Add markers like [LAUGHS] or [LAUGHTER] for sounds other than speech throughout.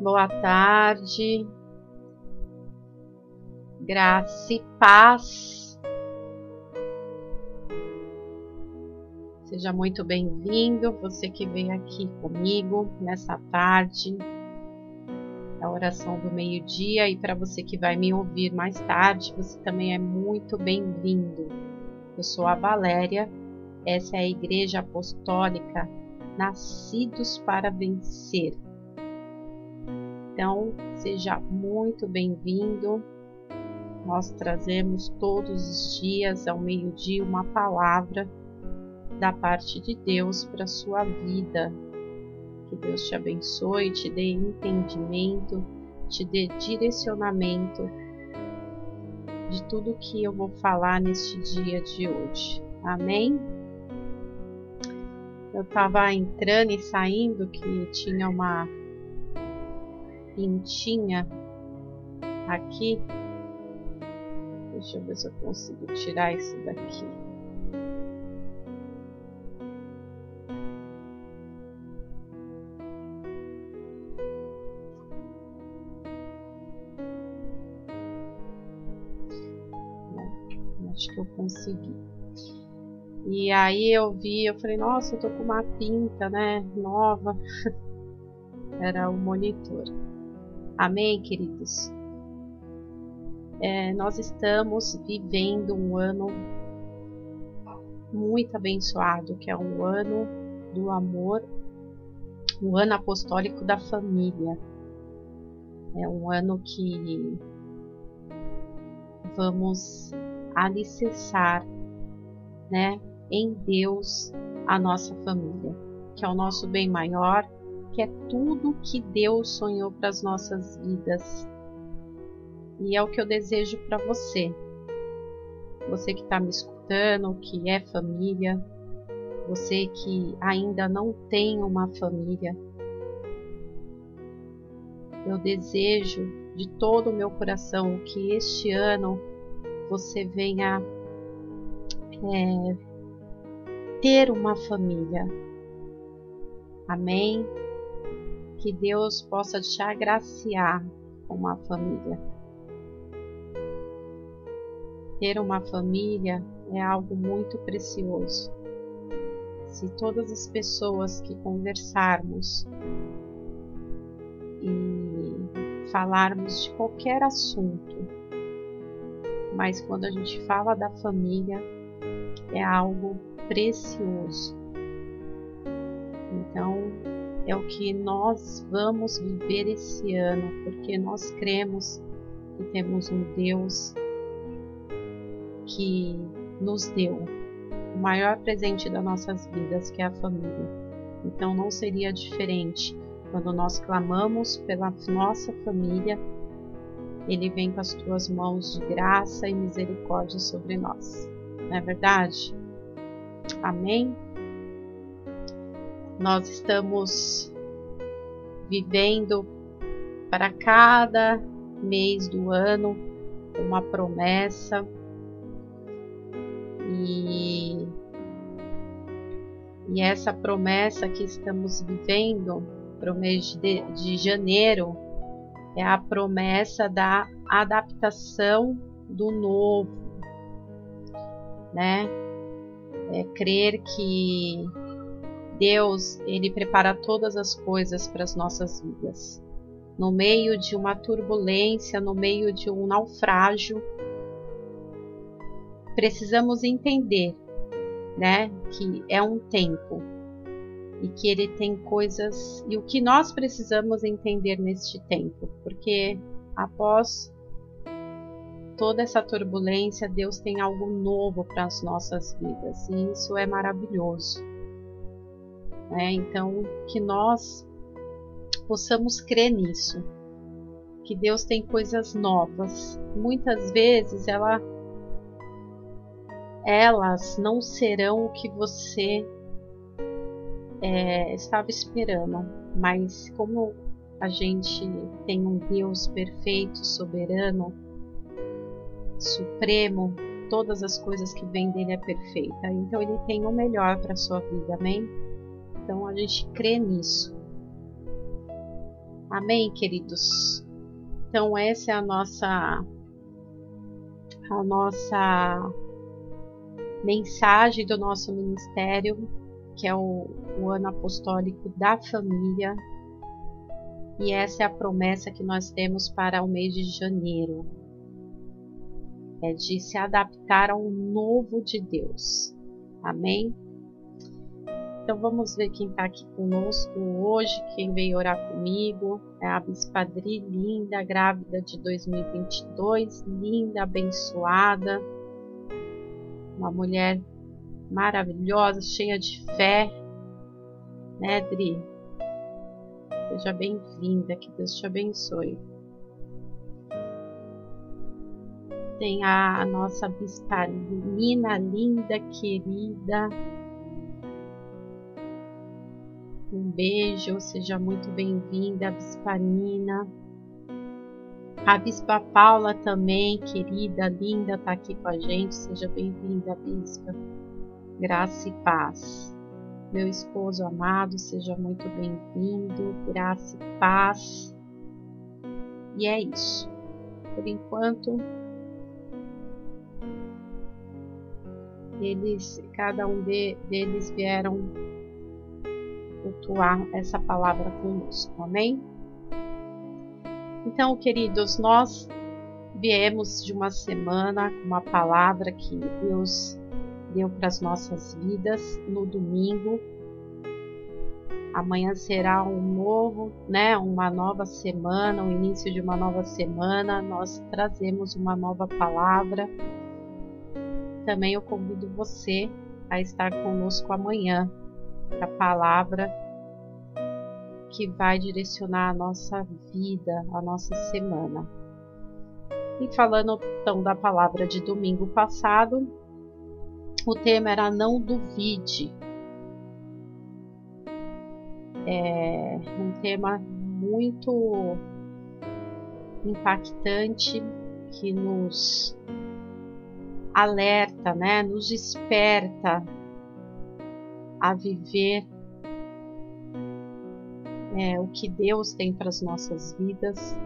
Boa tarde, graça e paz. Seja muito bem-vindo, você que veio aqui comigo nessa tarde, a oração do meio-dia, e para você que vai me ouvir mais tarde, você também é muito bem-vindo. Eu sou a Valéria, essa é a Igreja Apostólica Nascidos para Vencer. Então, seja muito bem-vindo. Nós trazemos todos os dias, ao meio-dia, uma palavra da parte de Deus para a sua vida, que Deus te abençoe, te dê entendimento, te dê direcionamento de tudo que eu vou falar neste dia de hoje. Amém? Eu estava entrando e saindo que tinha uma pintinha aqui. Deixa eu ver se eu consigo tirar isso daqui. acho que eu consegui. E aí eu vi, eu falei, nossa, eu tô com uma pinta, né, nova. [LAUGHS] Era o monitor. Amém, queridos? É, nós estamos vivendo um ano muito abençoado, que é um ano do amor, um ano apostólico da família. É um ano que vamos alicerçar, né, em Deus a nossa família, que é o nosso bem maior, que é tudo que Deus sonhou para as nossas vidas. E é o que eu desejo para você. Você que está me escutando, que é família, você que ainda não tem uma família, eu desejo de todo o meu coração que este ano você venha é, ter uma família. Amém? Que Deus possa te agraciar com uma família. Ter uma família é algo muito precioso. Se todas as pessoas que conversarmos e falarmos de qualquer assunto, mas quando a gente fala da família, é algo precioso. Então, é o que nós vamos viver esse ano, porque nós cremos que temos um Deus que nos deu o maior presente das nossas vidas, que é a família. Então, não seria diferente quando nós clamamos pela nossa família ele vem com as tuas mãos de graça e misericórdia sobre nós. Não é verdade? Amém? Nós estamos vivendo para cada mês do ano uma promessa e, e essa promessa que estamos vivendo para o mês de, de janeiro é a promessa da adaptação do novo, né? É crer que Deus ele prepara todas as coisas para as nossas vidas. No meio de uma turbulência, no meio de um naufrágio, precisamos entender, né, que é um tempo e que ele tem coisas e o que nós precisamos entender neste tempo, porque após toda essa turbulência, Deus tem algo novo para as nossas vidas e isso é maravilhoso. É, então, que nós possamos crer nisso, que Deus tem coisas novas. Muitas vezes ela, elas não serão o que você é, estava esperando, mas como a gente tem um Deus perfeito, soberano, supremo, todas as coisas que vêm dele é perfeita. Então ele tem o melhor para sua vida, amém? Então a gente crê nisso. Amém, queridos? Então essa é a nossa a nossa mensagem do nosso ministério, que é o, o ano apostólico da família. E essa é a promessa que nós temos para o mês de janeiro. É de se adaptar ao novo de Deus. Amém? Então vamos ver quem está aqui conosco hoje, quem veio orar comigo. É a Bispadri, linda, grávida de 2022, linda, abençoada. Uma mulher maravilhosa, cheia de fé. Né, Dri? Seja bem-vinda, que Deus te abençoe. Tem a, a nossa Bispadrina linda, querida um beijo, seja muito bem-vinda, Bispa Nina. A Bispa Paula também, querida, linda, está aqui com a gente. Seja bem-vinda, Bispa. Graça e paz. Meu esposo amado, seja muito bem-vindo. Graça e paz. E é isso. Por enquanto, eles, cada um de, deles vieram cultuar essa palavra conosco. Amém? Então, queridos, nós viemos de uma semana com uma palavra que Deus deu para as nossas vidas no domingo. Amanhã será um novo, né, uma nova semana, o início de uma nova semana. Nós trazemos uma nova palavra. Também eu convido você a estar conosco amanhã, a palavra que vai direcionar a nossa vida, a nossa semana. E falando então da palavra de domingo passado, o tema era não duvide. É um tema muito impactante que nos alerta, né, nos desperta a viver é, o que Deus tem para as nossas vidas.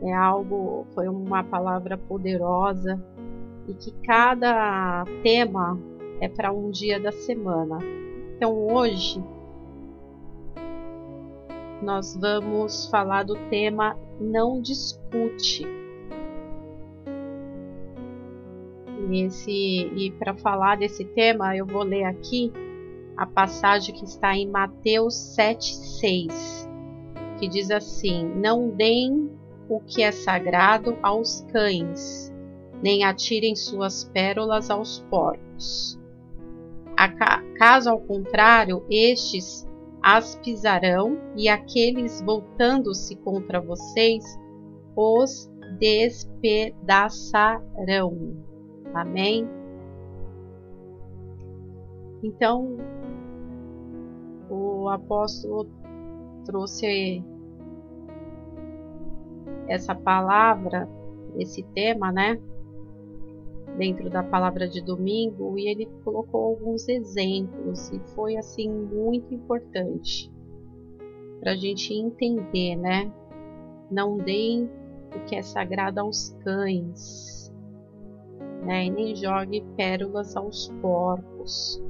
É algo, foi uma palavra poderosa e que cada tema é para um dia da semana. Então hoje nós vamos falar do tema não discute. E para falar desse tema, eu vou ler aqui a passagem que está em Mateus 7,6, que diz assim: Não deem o que é sagrado aos cães, nem atirem suas pérolas aos porcos. Caso ao contrário, estes as pisarão e aqueles voltando-se contra vocês os despedaçarão. Amém? Então, o apóstolo trouxe essa palavra, esse tema, né? Dentro da palavra de domingo, e ele colocou alguns exemplos, e foi assim muito importante para a gente entender, né? Não deem o que é sagrado aos cães, né? E nem jogue pérolas aos porcos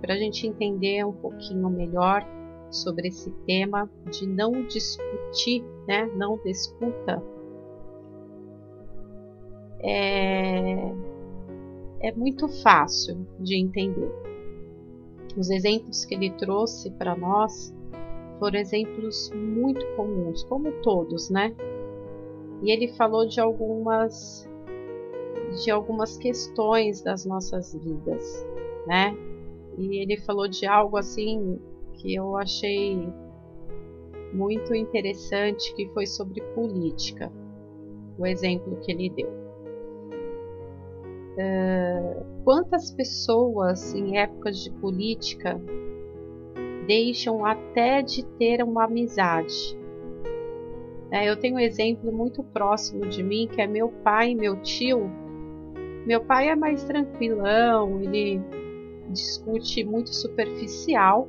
para a gente entender um pouquinho melhor sobre esse tema de não discutir, né? não discuta, é, é muito fácil de entender. Os exemplos que ele trouxe para nós foram exemplos muito comuns, como todos, né? E ele falou de algumas de algumas questões das nossas vidas, né? E ele falou de algo assim que eu achei muito interessante, que foi sobre política. O exemplo que ele deu. Uh, quantas pessoas em épocas de política deixam até de ter uma amizade? É, eu tenho um exemplo muito próximo de mim que é meu pai e meu tio. Meu pai é mais tranquilão, ele discute muito superficial,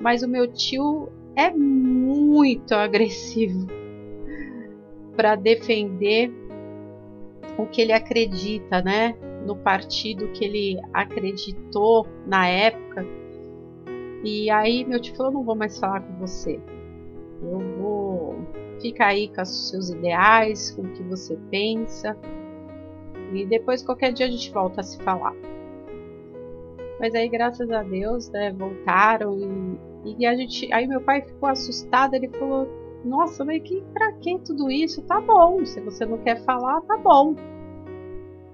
mas o meu tio é muito agressivo para defender o que ele acredita, né? No partido que ele acreditou na época. E aí meu tio falou: não vou mais falar com você. Eu vou ficar aí com os seus ideais, com o que você pensa. E depois qualquer dia a gente volta a se falar. Mas aí, graças a Deus, né, voltaram e, e a gente. Aí meu pai ficou assustado, ele falou, nossa, mas que pra que tudo isso? Tá bom, se você não quer falar, tá bom.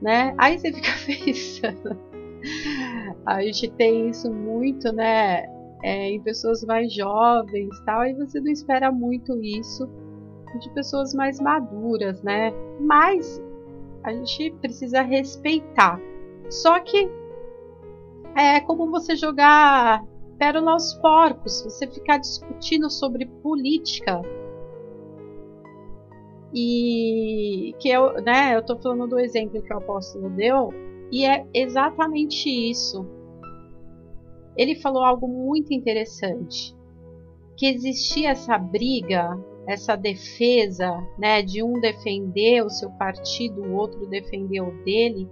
Né? Aí você fica [LAUGHS] pensando. a gente tem isso muito, né? É, em pessoas mais jovens tal, e você não espera muito isso de pessoas mais maduras, né? Mas a gente precisa respeitar. Só que é como você jogar pérola aos porcos, você ficar discutindo sobre política. E que eu, né, eu tô falando do exemplo que o apóstolo deu, e é exatamente isso. Ele falou algo muito interessante, que existia essa briga, essa defesa, né, de um defender o seu partido, o outro defender o dele,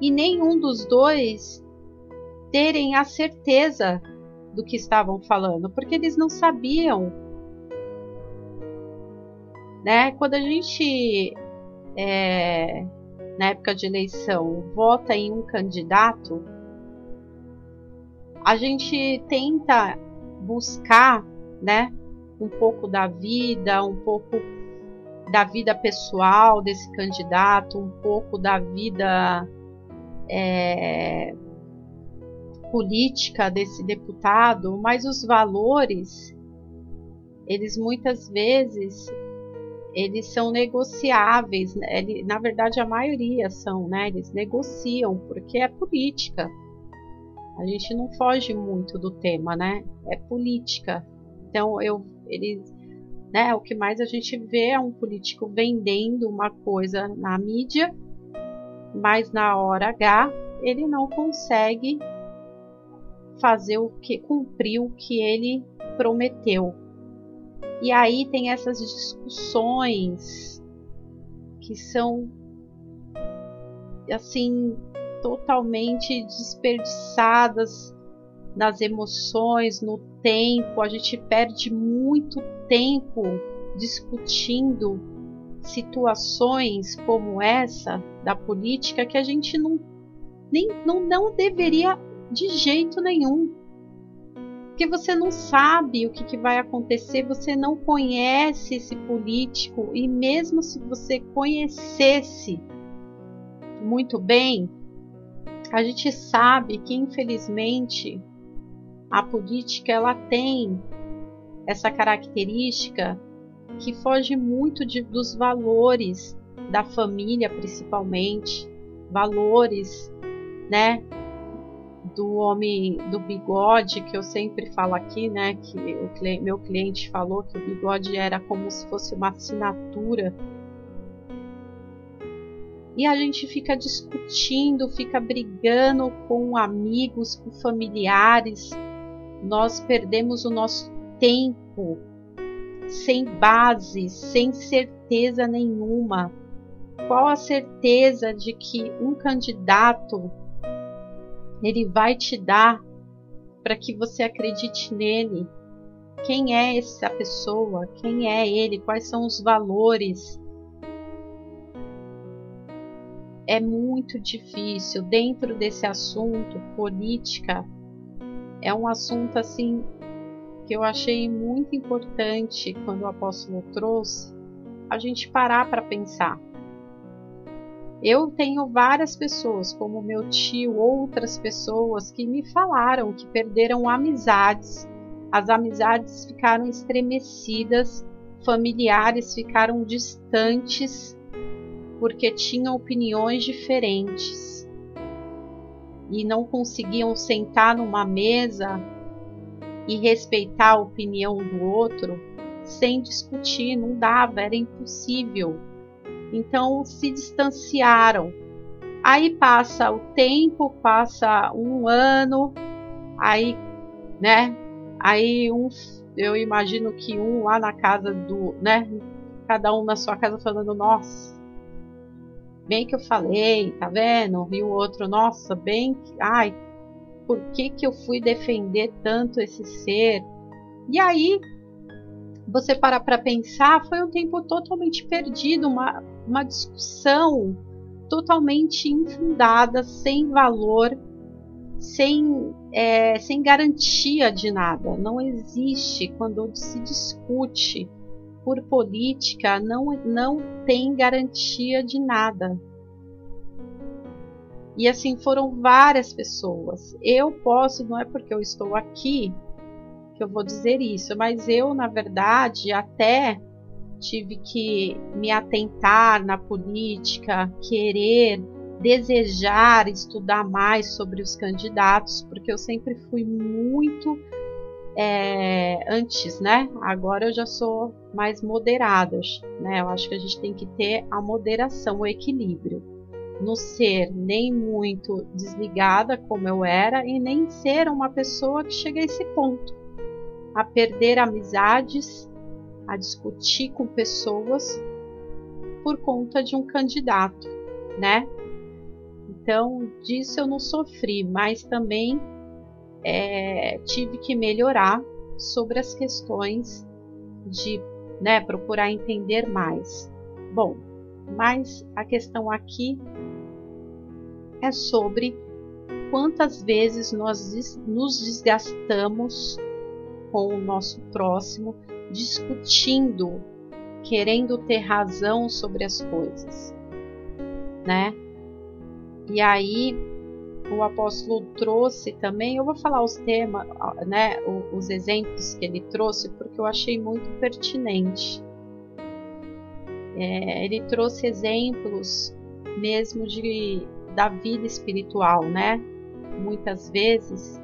e nenhum dos dois terem a certeza do que estavam falando, porque eles não sabiam. Né? Quando a gente, é, na época de eleição, vota em um candidato, a gente tenta buscar né, um pouco da vida, um pouco da vida pessoal desse candidato, um pouco da vida é, política desse deputado, mas os valores, eles muitas vezes eles são negociáveis. Né? Ele, na verdade, a maioria são, né? Eles negociam porque é política. A gente não foge muito do tema, né? É política. Então, eu, eles, né? O que mais a gente vê é um político vendendo uma coisa na mídia, mas na hora H ele não consegue fazer o que cumprir o que ele prometeu. E aí tem essas discussões que são assim totalmente desperdiçadas nas emoções, no tempo. A gente perde muito tempo discutindo situações como essa da política que a gente não nem não, não deveria de jeito nenhum. Porque você não sabe o que, que vai acontecer, você não conhece esse político, e mesmo se você conhecesse muito bem, a gente sabe que infelizmente a política ela tem essa característica que foge muito de, dos valores da família, principalmente, valores, né, do homem do bigode, que eu sempre falo aqui, né? Que o meu cliente falou que o bigode era como se fosse uma assinatura. E a gente fica discutindo, fica brigando com amigos, com familiares. Nós perdemos o nosso tempo sem base, sem certeza nenhuma. Qual a certeza de que um candidato ele vai te dar para que você acredite nele. Quem é essa pessoa? Quem é ele? Quais são os valores? É muito difícil dentro desse assunto política. É um assunto assim que eu achei muito importante quando o apóstolo trouxe a gente parar para pensar. Eu tenho várias pessoas, como meu tio, outras pessoas que me falaram que perderam amizades. As amizades ficaram estremecidas, familiares ficaram distantes porque tinham opiniões diferentes e não conseguiam sentar numa mesa e respeitar a opinião do outro sem discutir, não dava, era impossível. Então se distanciaram. Aí passa o tempo, passa um ano, aí, né? Aí um eu imagino que um lá na casa do, né, cada um na sua casa falando, nossa, bem que eu falei, tá vendo? E o outro, nossa, bem que, ai, por que que eu fui defender tanto esse ser? E aí, você para para pensar, foi um tempo totalmente perdido, uma, uma discussão totalmente infundada, sem valor, sem, é, sem garantia de nada. Não existe quando se discute por política, não, não tem garantia de nada. E assim foram várias pessoas. Eu posso, não é porque eu estou aqui que eu vou dizer isso, mas eu, na verdade, até tive que me atentar na política, querer, desejar estudar mais sobre os candidatos, porque eu sempre fui muito é, antes, né? Agora eu já sou mais moderada, né? Eu acho que a gente tem que ter a moderação, o equilíbrio. No ser nem muito desligada como eu era e nem ser uma pessoa que chega a esse ponto a perder amizades a discutir com pessoas por conta de um candidato, né? Então, disso eu não sofri, mas também é, tive que melhorar sobre as questões de né, procurar entender mais. Bom, mas a questão aqui é sobre quantas vezes nós nos desgastamos com o nosso próximo discutindo, querendo ter razão sobre as coisas, né? E aí o apóstolo trouxe também, eu vou falar os temas, né, os exemplos que ele trouxe, porque eu achei muito pertinente. É, ele trouxe exemplos mesmo de da vida espiritual, né? Muitas vezes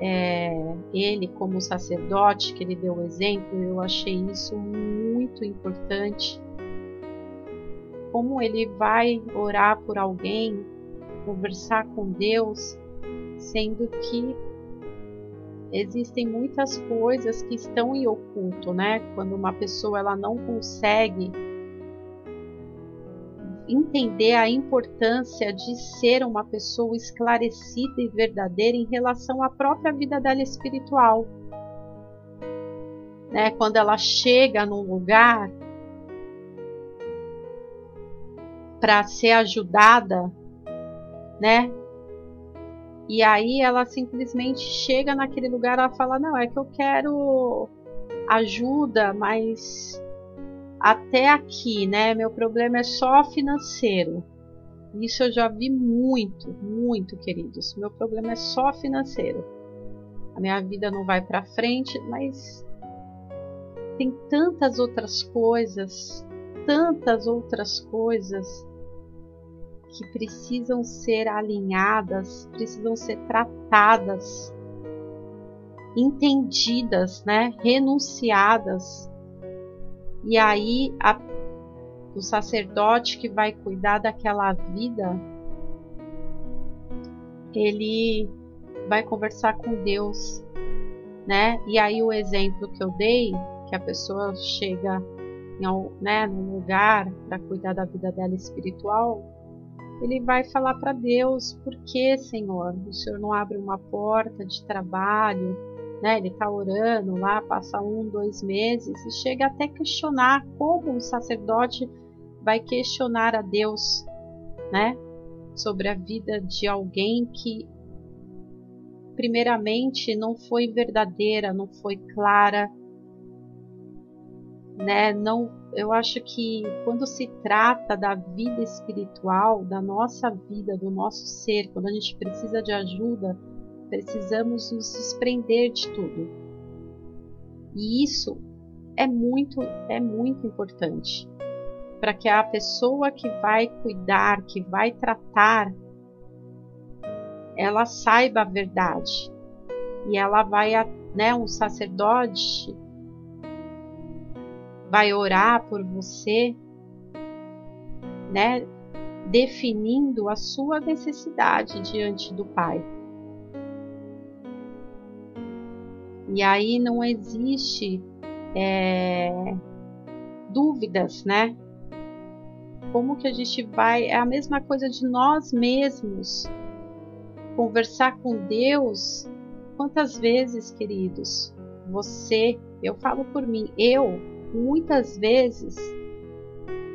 é, ele como sacerdote, que ele deu o exemplo, eu achei isso muito importante. Como ele vai orar por alguém, conversar com Deus, sendo que existem muitas coisas que estão em oculto, né? Quando uma pessoa ela não consegue entender a importância de ser uma pessoa esclarecida e verdadeira em relação à própria vida dela espiritual. Né? Quando ela chega num lugar para ser ajudada, né? E aí ela simplesmente chega naquele lugar, ela fala: "Não, é que eu quero ajuda, mas até aqui, né? Meu problema é só financeiro. Isso eu já vi muito, muito, queridos. Meu problema é só financeiro. A minha vida não vai para frente, mas tem tantas outras coisas, tantas outras coisas que precisam ser alinhadas, precisam ser tratadas, entendidas, né? Renunciadas e aí a, o sacerdote que vai cuidar daquela vida, ele vai conversar com Deus, né? E aí o exemplo que eu dei, que a pessoa chega em né, num lugar para cuidar da vida dela espiritual, ele vai falar para Deus: por que, Senhor, o Senhor não abre uma porta de trabalho? Né? Ele está orando lá, passa um, dois meses e chega até questionar como um sacerdote vai questionar a Deus, né? Sobre a vida de alguém que, primeiramente, não foi verdadeira, não foi clara, né? Não, eu acho que quando se trata da vida espiritual, da nossa vida, do nosso ser, quando a gente precisa de ajuda, precisamos nos desprender de tudo. E isso é muito, é muito importante para que a pessoa que vai cuidar, que vai tratar, ela saiba a verdade e ela vai, né, um sacerdote vai orar por você, né, definindo a sua necessidade diante do Pai. E aí não existe é, dúvidas, né? Como que a gente vai. É a mesma coisa de nós mesmos conversar com Deus. Quantas vezes, queridos, você, eu falo por mim, eu, muitas vezes,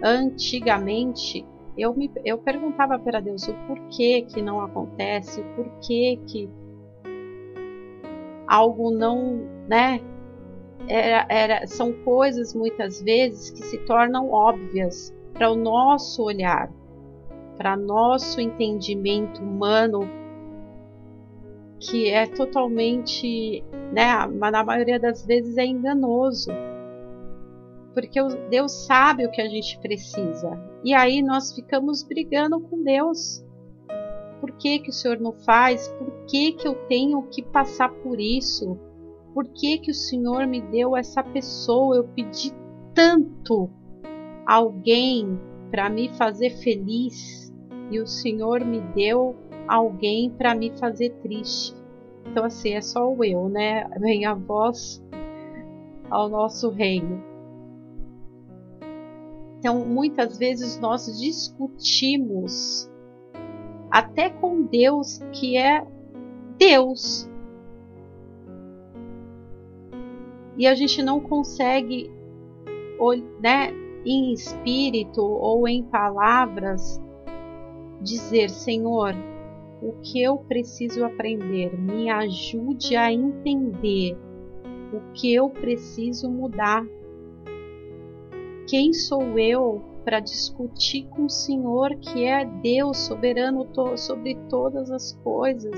antigamente, eu, me, eu perguntava para Deus o porquê que não acontece, o porquê que algo não, né? Era, era, são coisas muitas vezes que se tornam óbvias para o nosso olhar, para nosso entendimento humano, que é totalmente, né? Na maioria das vezes é enganoso porque Deus sabe o que a gente precisa. E aí nós ficamos brigando com Deus. Por que, que o Senhor não faz? Por que, que eu tenho que passar por isso? Por que, que o Senhor me deu essa pessoa? Eu pedi tanto alguém para me fazer feliz e o Senhor me deu alguém para me fazer triste. Então, assim, é só o eu, né? Vem a voz ao nosso reino. Então, muitas vezes nós discutimos até com Deus, que é Deus. E a gente não consegue, né, em espírito ou em palavras, dizer: Senhor, o que eu preciso aprender? Me ajude a entender o que eu preciso mudar quem sou eu para discutir com o Senhor, que é Deus soberano to sobre todas as coisas,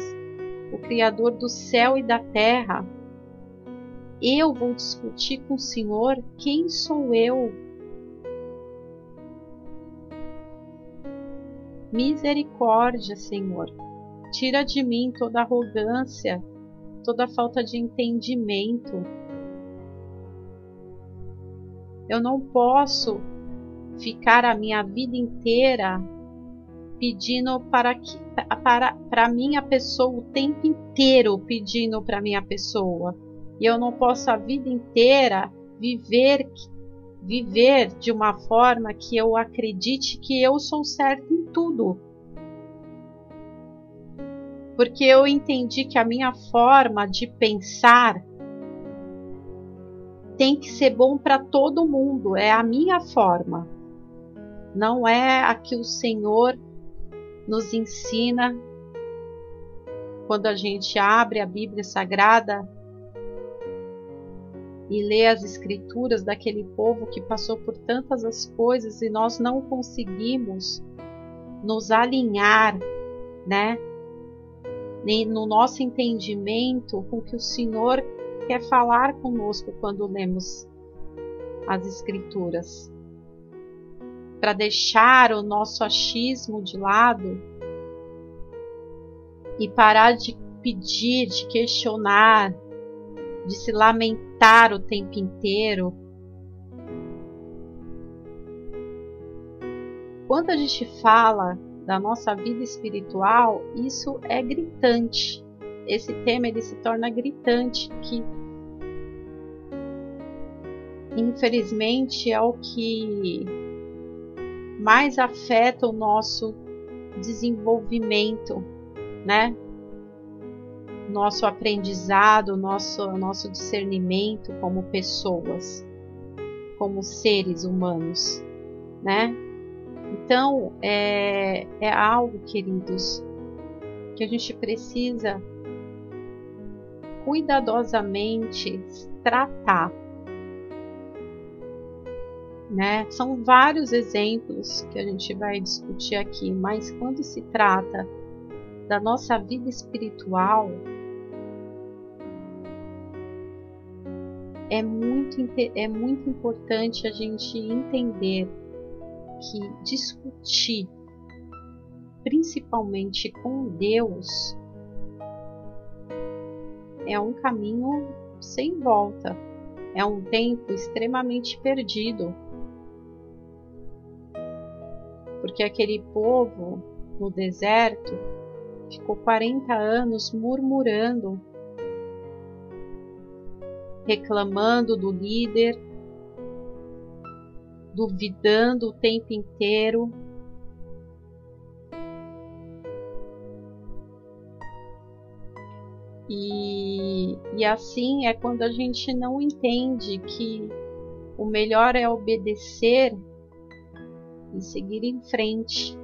o Criador do céu e da terra? Eu vou discutir com o Senhor quem sou eu? Misericórdia, Senhor. Tira de mim toda arrogância, toda falta de entendimento eu não posso ficar a minha vida inteira pedindo para que para para minha pessoa o tempo inteiro pedindo para minha pessoa. E eu não posso a vida inteira viver viver de uma forma que eu acredite que eu sou certo em tudo. Porque eu entendi que a minha forma de pensar tem que ser bom para todo mundo, é a minha forma. Não é a que o Senhor nos ensina quando a gente abre a Bíblia Sagrada e lê as escrituras daquele povo que passou por tantas as coisas e nós não conseguimos nos alinhar, né? No nosso entendimento com que o Senhor quer falar conosco quando lemos as Escrituras. Para deixar o nosso achismo de lado e parar de pedir, de questionar, de se lamentar o tempo inteiro. Quando a gente fala da nossa vida espiritual, isso é gritante esse tema ele se torna gritante que infelizmente é o que mais afeta o nosso desenvolvimento, né? Nosso aprendizado, nosso nosso discernimento como pessoas, como seres humanos, né? Então é, é algo, queridos, que a gente precisa cuidadosamente tratar. Né? São vários exemplos que a gente vai discutir aqui, mas quando se trata da nossa vida espiritual, é muito, é muito importante a gente entender que discutir, principalmente com Deus, é um caminho sem volta, é um tempo extremamente perdido. Porque aquele povo no deserto ficou 40 anos murmurando, reclamando do líder, duvidando o tempo inteiro. E, e assim é quando a gente não entende que o melhor é obedecer e seguir em frente.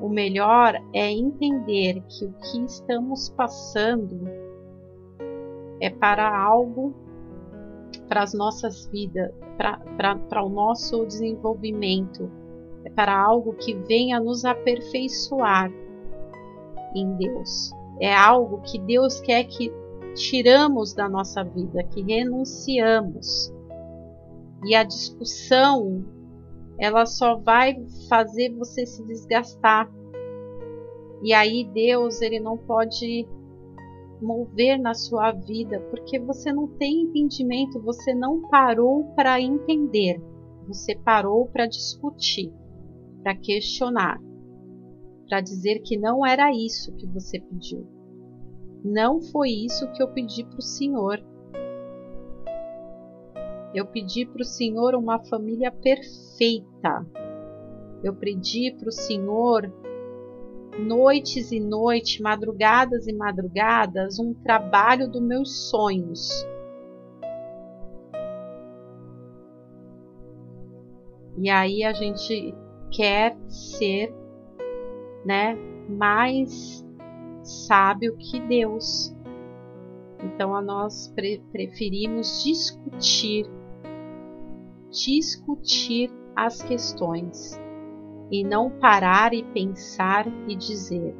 O melhor é entender que o que estamos passando é para algo, para as nossas vidas, para o nosso desenvolvimento, é para algo que venha nos aperfeiçoar em Deus. É algo que Deus quer que tiramos da nossa vida, que renunciamos. E a discussão, ela só vai fazer você se desgastar. E aí Deus, ele não pode mover na sua vida, porque você não tem entendimento, você não parou para entender. Você parou para discutir, para questionar, para dizer que não era isso que você pediu. Não foi isso que eu pedi para o Senhor. Eu pedi para o Senhor uma família perfeita. Eu pedi para o Senhor noites e noites, madrugadas e madrugadas, um trabalho dos meus sonhos. E aí a gente quer ser, né, mais sábio que Deus. Então a nós pre preferimos discutir, discutir as questões e não parar e pensar e dizer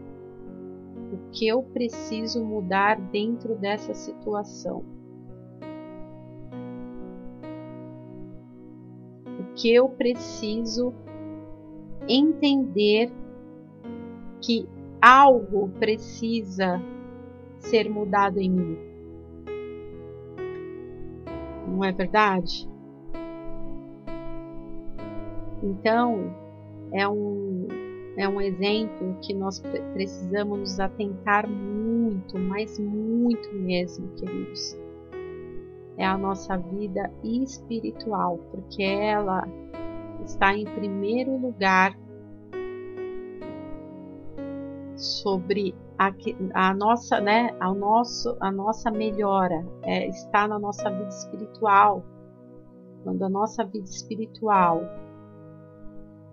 o que eu preciso mudar dentro dessa situação. O que eu preciso entender que algo precisa ser mudado em mim. Não é verdade? Então, é um, é um exemplo que nós precisamos nos atentar muito, mas muito mesmo, queridos. É a nossa vida espiritual, porque ela está em primeiro lugar sobre a, a nossa, né, a, nosso, a nossa melhora é, está na nossa vida espiritual. Quando a nossa vida espiritual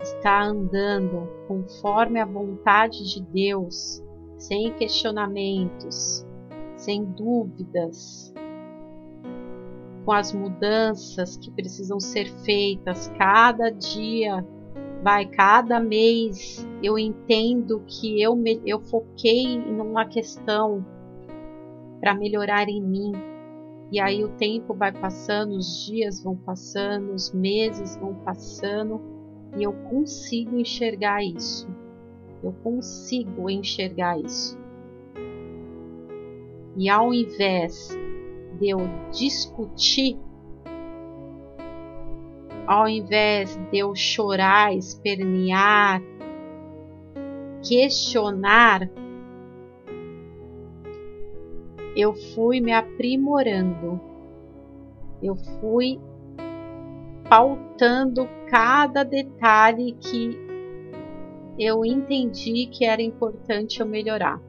está andando conforme a vontade de Deus, sem questionamentos, sem dúvidas, com as mudanças que precisam ser feitas cada dia vai cada mês eu entendo que eu, me, eu foquei em uma questão para melhorar em mim. E aí o tempo vai passando, os dias vão passando, os meses vão passando e eu consigo enxergar isso. Eu consigo enxergar isso. E ao invés de eu discutir ao invés de eu chorar, espernear, questionar, eu fui me aprimorando, eu fui pautando cada detalhe que eu entendi que era importante eu melhorar.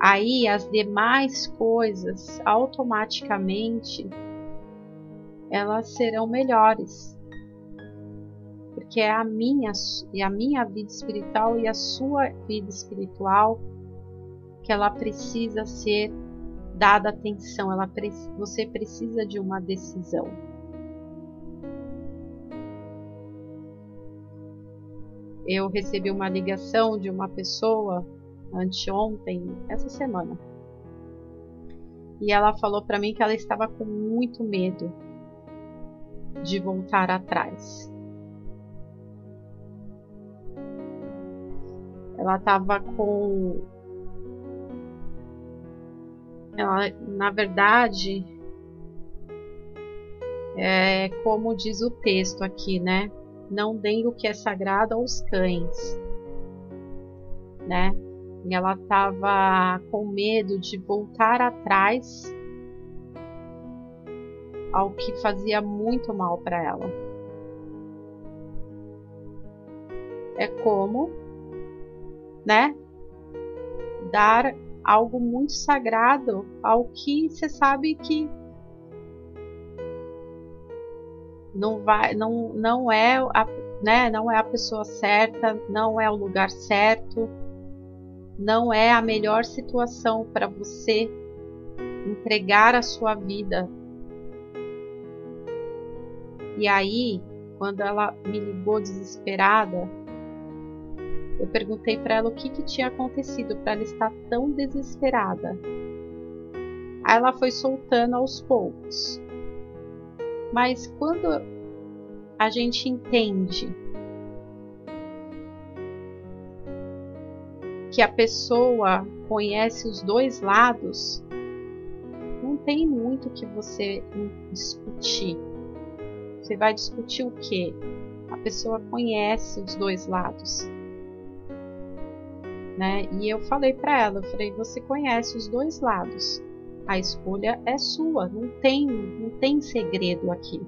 Aí as demais coisas automaticamente elas serão melhores. Porque é a minha, e a minha vida espiritual e a sua vida espiritual que ela precisa ser dada atenção, ela, você precisa de uma decisão. Eu recebi uma ligação de uma pessoa anteontem, essa semana. E ela falou para mim que ela estava com muito medo de voltar atrás. Ela estava com. Ela, na verdade, é como diz o texto aqui, né? Não deem o que é sagrado aos cães, né? E ela estava com medo de voltar atrás ao que fazia muito mal para ela. É como, né, dar algo muito sagrado ao que você sabe que não vai, não, não é a, né, não é a pessoa certa, não é o lugar certo, não é a melhor situação para você entregar a sua vida. E aí, quando ela me ligou desesperada, eu perguntei para ela o que, que tinha acontecido para ela estar tão desesperada. Aí ela foi soltando aos poucos. Mas quando a gente entende que a pessoa conhece os dois lados, não tem muito que você discutir. Você vai discutir o que? A pessoa conhece os dois lados. Né? E eu falei para ela, eu falei, você conhece os dois lados. A escolha é sua, não tem, não tem segredo aqui.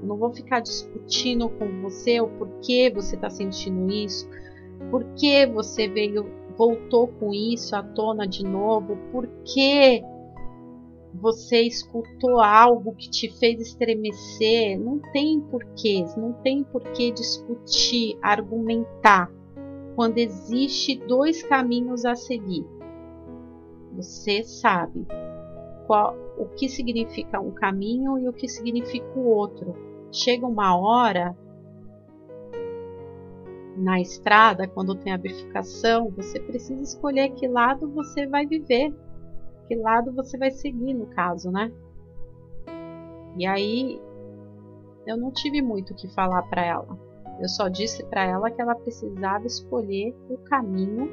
Eu não vou ficar discutindo com você o porquê você está sentindo isso, por que você veio, voltou com isso à tona de novo, por que você escutou algo que te fez estremecer, não tem porquê, não tem porquê discutir, argumentar, quando existe dois caminhos a seguir. Você sabe qual, o que significa um caminho e o que significa o outro. Chega uma hora na estrada, quando tem a bifurcação, você precisa escolher que lado você vai viver que lado você vai seguir no caso, né? E aí eu não tive muito o que falar para ela. Eu só disse para ela que ela precisava escolher o caminho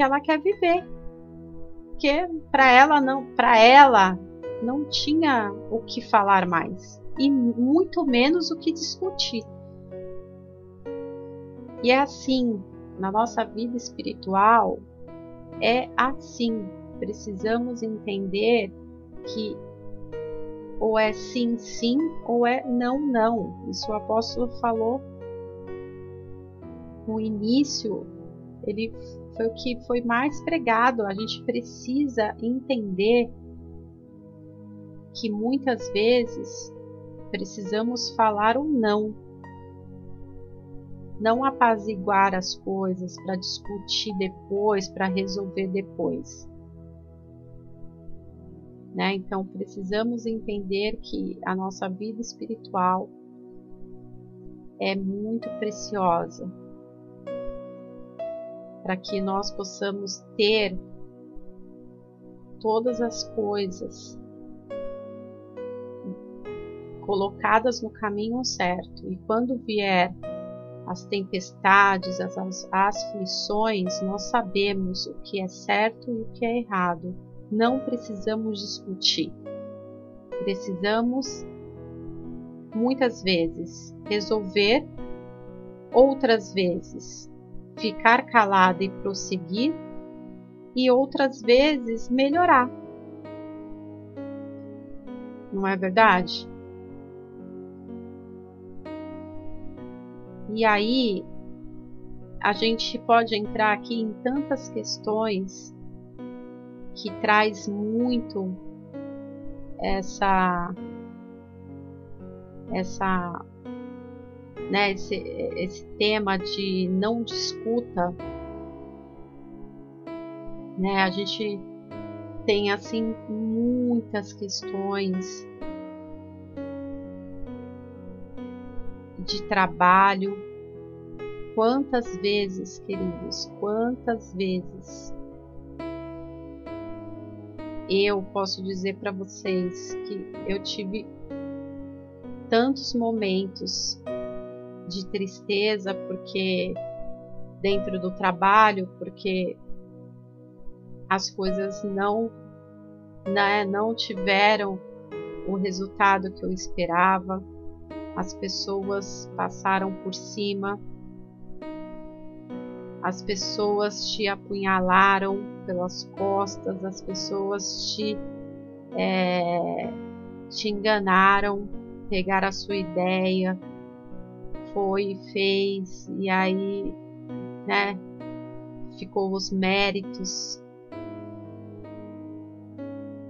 que ela quer viver. Porque para ela não, para ela não tinha o que falar mais e muito menos o que discutir. E é assim, na nossa vida espiritual, é assim. Precisamos entender que ou é sim, sim, ou é não, não. Isso o apóstolo falou no início, ele foi o que foi mais pregado. A gente precisa entender que muitas vezes precisamos falar o não não apaziguar as coisas para discutir depois, para resolver depois. Né? Então precisamos entender que a nossa vida espiritual é muito preciosa para que nós possamos ter todas as coisas colocadas no caminho certo e quando vier as tempestades, as, as aflições, nós sabemos o que é certo e o que é errado. Não precisamos discutir. Precisamos, muitas vezes, resolver, outras vezes, ficar calado e prosseguir, e outras vezes, melhorar. Não é verdade? E aí a gente pode entrar aqui em tantas questões que traz muito essa essa né, esse, esse tema de não discuta né, a gente tem assim muitas questões de trabalho. Quantas vezes, queridos, quantas vezes eu posso dizer para vocês que eu tive tantos momentos de tristeza porque dentro do trabalho, porque as coisas não né, não tiveram o resultado que eu esperava. As pessoas passaram por cima as pessoas te apunhalaram pelas costas, as pessoas te, é, te enganaram, pegaram a sua ideia, foi e fez, e aí, né, ficou os méritos.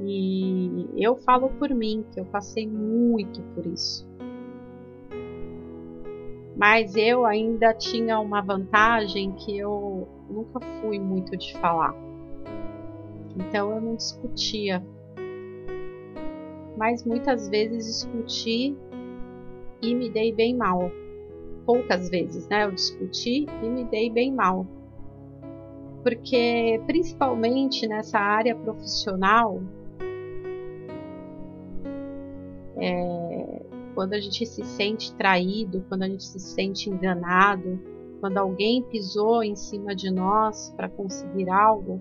E eu falo por mim, que eu passei muito por isso. Mas eu ainda tinha uma vantagem que eu nunca fui muito de falar. Então eu não discutia. Mas muitas vezes discuti e me dei bem mal. Poucas vezes, né? Eu discuti e me dei bem mal. Porque principalmente nessa área profissional, é, quando a gente se sente traído, quando a gente se sente enganado, quando alguém pisou em cima de nós para conseguir algo,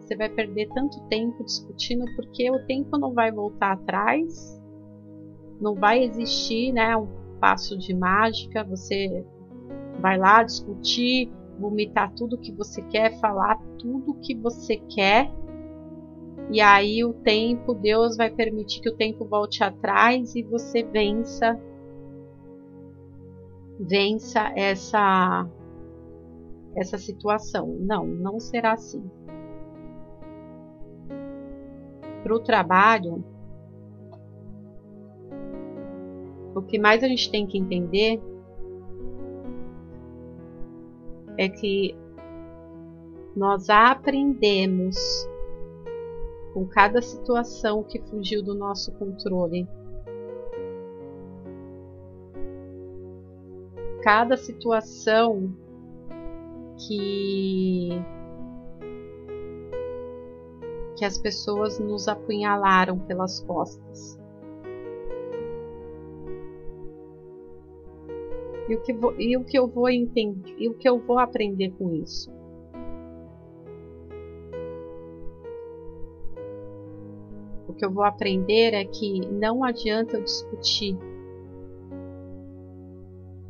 você vai perder tanto tempo discutindo porque o tempo não vai voltar atrás, não vai existir, né, um passo de mágica, você vai lá discutir, vomitar tudo que você quer, falar tudo que você quer e aí o tempo, Deus vai permitir que o tempo volte atrás e você vença vença essa essa situação. Não, não será assim. Para o trabalho, o que mais a gente tem que entender é que nós aprendemos com cada situação que fugiu do nosso controle. Cada situação que que as pessoas nos apunhalaram pelas costas. E o que, vou, e o que eu vou entender, e o que eu vou aprender com isso? Que eu vou aprender é que não adianta eu discutir.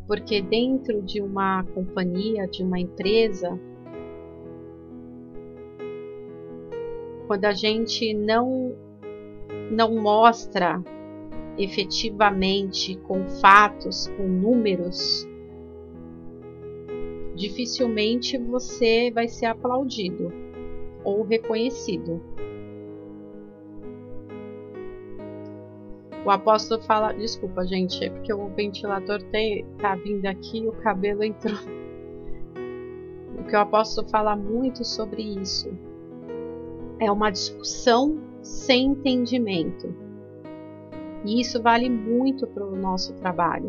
Porque dentro de uma companhia, de uma empresa, quando a gente não não mostra efetivamente com fatos, com números, dificilmente você vai ser aplaudido ou reconhecido. O apóstolo fala, desculpa gente, é porque o ventilador tem, tá vindo aqui e o cabelo entrou. O que o apóstolo fala muito sobre isso é uma discussão sem entendimento. E isso vale muito para o nosso trabalho.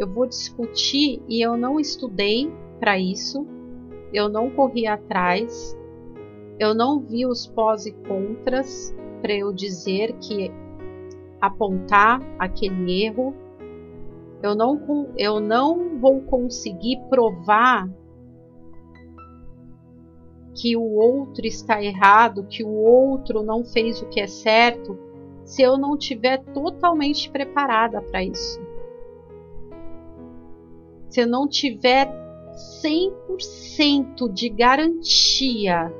Eu vou discutir e eu não estudei para isso, eu não corri atrás, eu não vi os pós e contras, para eu dizer que apontar aquele erro, eu não, eu não vou conseguir provar que o outro está errado, que o outro não fez o que é certo, se eu não tiver totalmente preparada para isso. Se eu não tiver 100% de garantia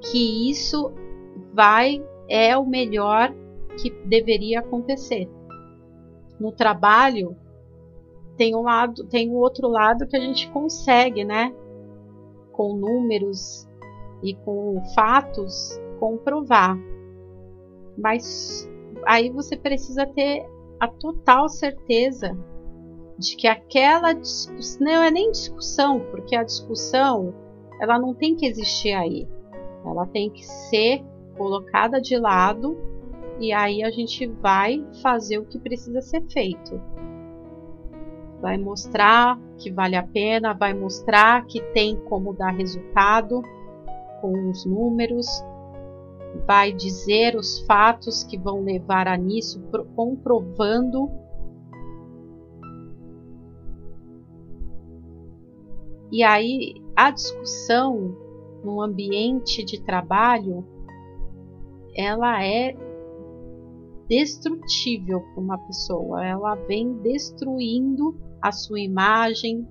que isso vai é o melhor que deveria acontecer. No trabalho tem um lado, tem o um outro lado que a gente consegue, né, com números e com fatos comprovar. Mas aí você precisa ter a total certeza de que aquela discussão não é nem discussão, porque a discussão ela não tem que existir aí. Ela tem que ser colocada de lado e aí a gente vai fazer o que precisa ser feito. Vai mostrar que vale a pena, vai mostrar que tem como dar resultado com os números, vai dizer os fatos que vão levar a nisso, comprovando. E aí a discussão num ambiente de trabalho, ela é destrutível para uma pessoa. Ela vem destruindo a sua imagem,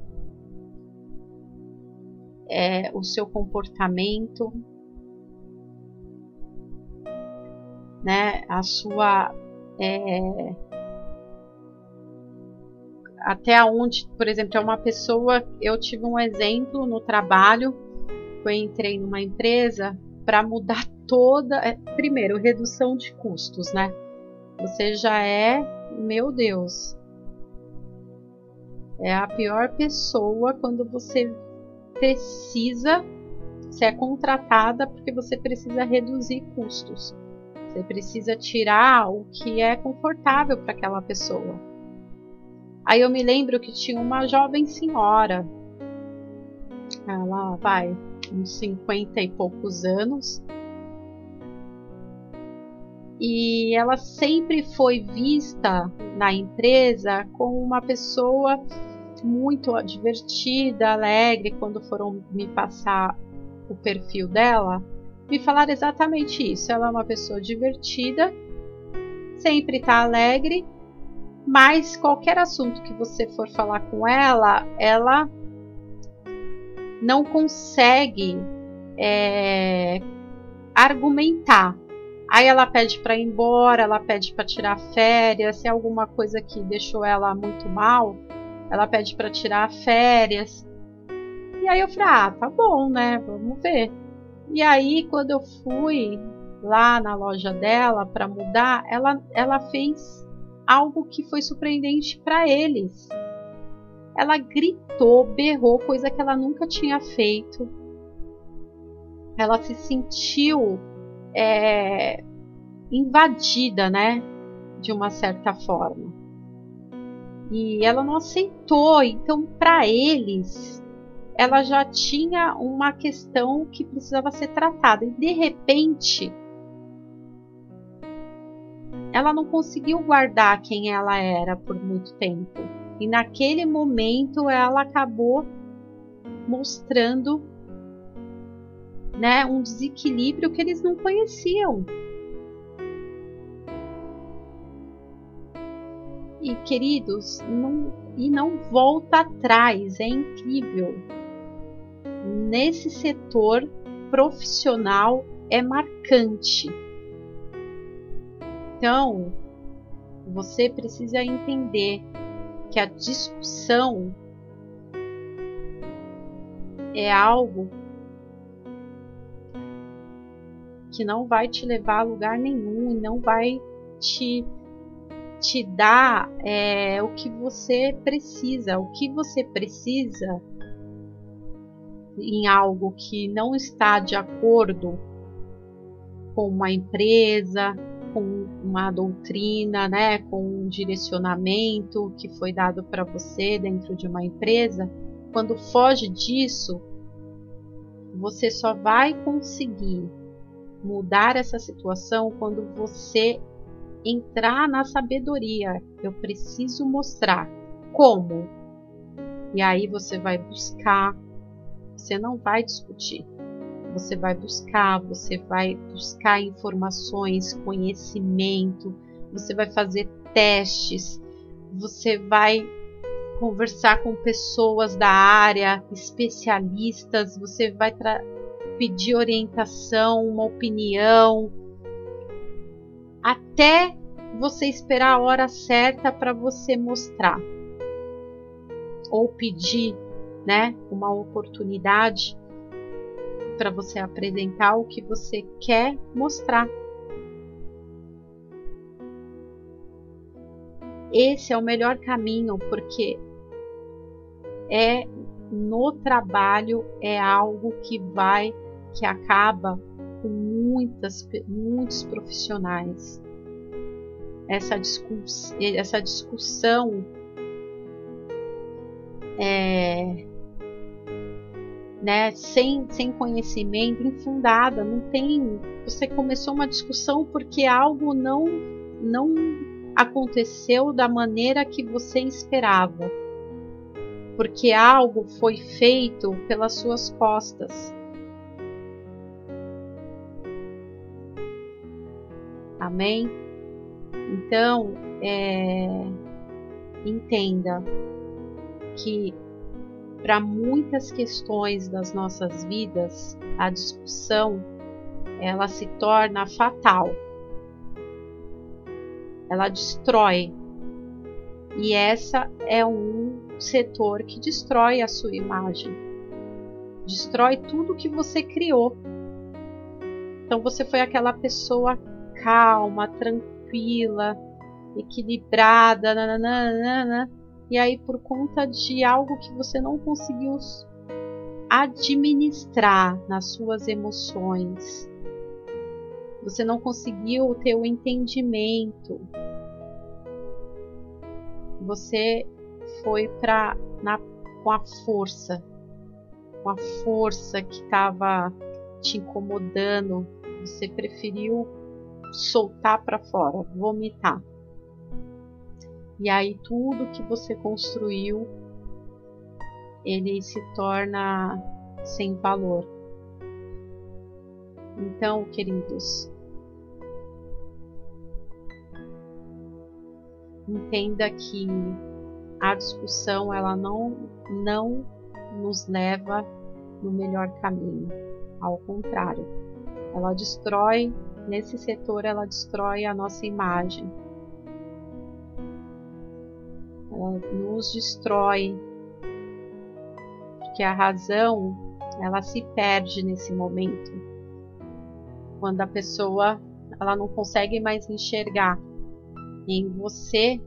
é, o seu comportamento, né, a sua é, até onde, por exemplo, é uma pessoa. Eu tive um exemplo no trabalho. Eu entrei numa empresa para mudar toda. É, primeiro, redução de custos, né? Você já é, meu Deus, é a pior pessoa quando você precisa, você é contratada porque você precisa reduzir custos. Você precisa tirar o que é confortável para aquela pessoa. Aí eu me lembro que tinha uma jovem senhora, ela vai, uns 50 e poucos anos, e ela sempre foi vista na empresa como uma pessoa muito divertida, alegre. Quando foram me passar o perfil dela, me falaram exatamente isso. Ela é uma pessoa divertida, sempre está alegre, mas qualquer assunto que você for falar com ela, ela não consegue é, argumentar. Aí ela pede para ir embora, ela pede para tirar férias, se é alguma coisa que deixou ela muito mal, ela pede para tirar férias. E aí eu falei: "Ah, tá bom, né? Vamos ver". E aí quando eu fui lá na loja dela para mudar, ela ela fez algo que foi surpreendente para eles. Ela gritou, berrou, coisa que ela nunca tinha feito. Ela se sentiu é, invadida, né? De uma certa forma. E ela não aceitou. Então, para eles, ela já tinha uma questão que precisava ser tratada. E de repente, ela não conseguiu guardar quem ela era por muito tempo. E naquele momento ela acabou mostrando né, um desequilíbrio que eles não conheciam. E queridos, não, e não volta atrás, é incrível. Nesse setor profissional é marcante. Então, você precisa entender que a discussão é algo que não vai te levar a lugar nenhum e não vai te te dar é, o que você precisa. O que você precisa em algo que não está de acordo com uma empresa, com uma doutrina, né, com um direcionamento que foi dado para você dentro de uma empresa, quando foge disso, você só vai conseguir mudar essa situação quando você entrar na sabedoria. Eu preciso mostrar como. E aí você vai buscar, você não vai discutir. Você vai buscar, você vai buscar informações, conhecimento, você vai fazer testes, você vai conversar com pessoas da área, especialistas, você vai pedir orientação, uma opinião, até você esperar a hora certa para você mostrar ou pedir, né, uma oportunidade para você apresentar o que você quer mostrar. Esse é o melhor caminho porque é no trabalho é algo que vai que acaba com muitas muitos profissionais. Essa, discuss, essa discussão é, né, sem, sem conhecimento, infundada, não tem. Você começou uma discussão porque algo não, não aconteceu da maneira que você esperava, porque algo foi feito pelas suas costas. Amém? Então, é, entenda que para muitas questões das nossas vidas, a discussão ela se torna fatal. Ela destrói. E essa é um setor que destrói a sua imagem. Destrói tudo que você criou. Então você foi aquela pessoa calma, tranquila, equilibrada, nananana, e aí por conta de algo que você não conseguiu administrar nas suas emoções, você não conseguiu ter o entendimento, você foi para com a força, com a força que estava te incomodando, você preferiu soltar para fora, vomitar. E aí tudo que você construiu ele se torna sem valor. Então, queridos, entenda que a discussão ela não não nos leva no melhor caminho. Ao contrário, ela destrói nesse setor ela destrói a nossa imagem. Nos destrói porque a razão ela se perde nesse momento. Quando a pessoa ela não consegue mais enxergar em você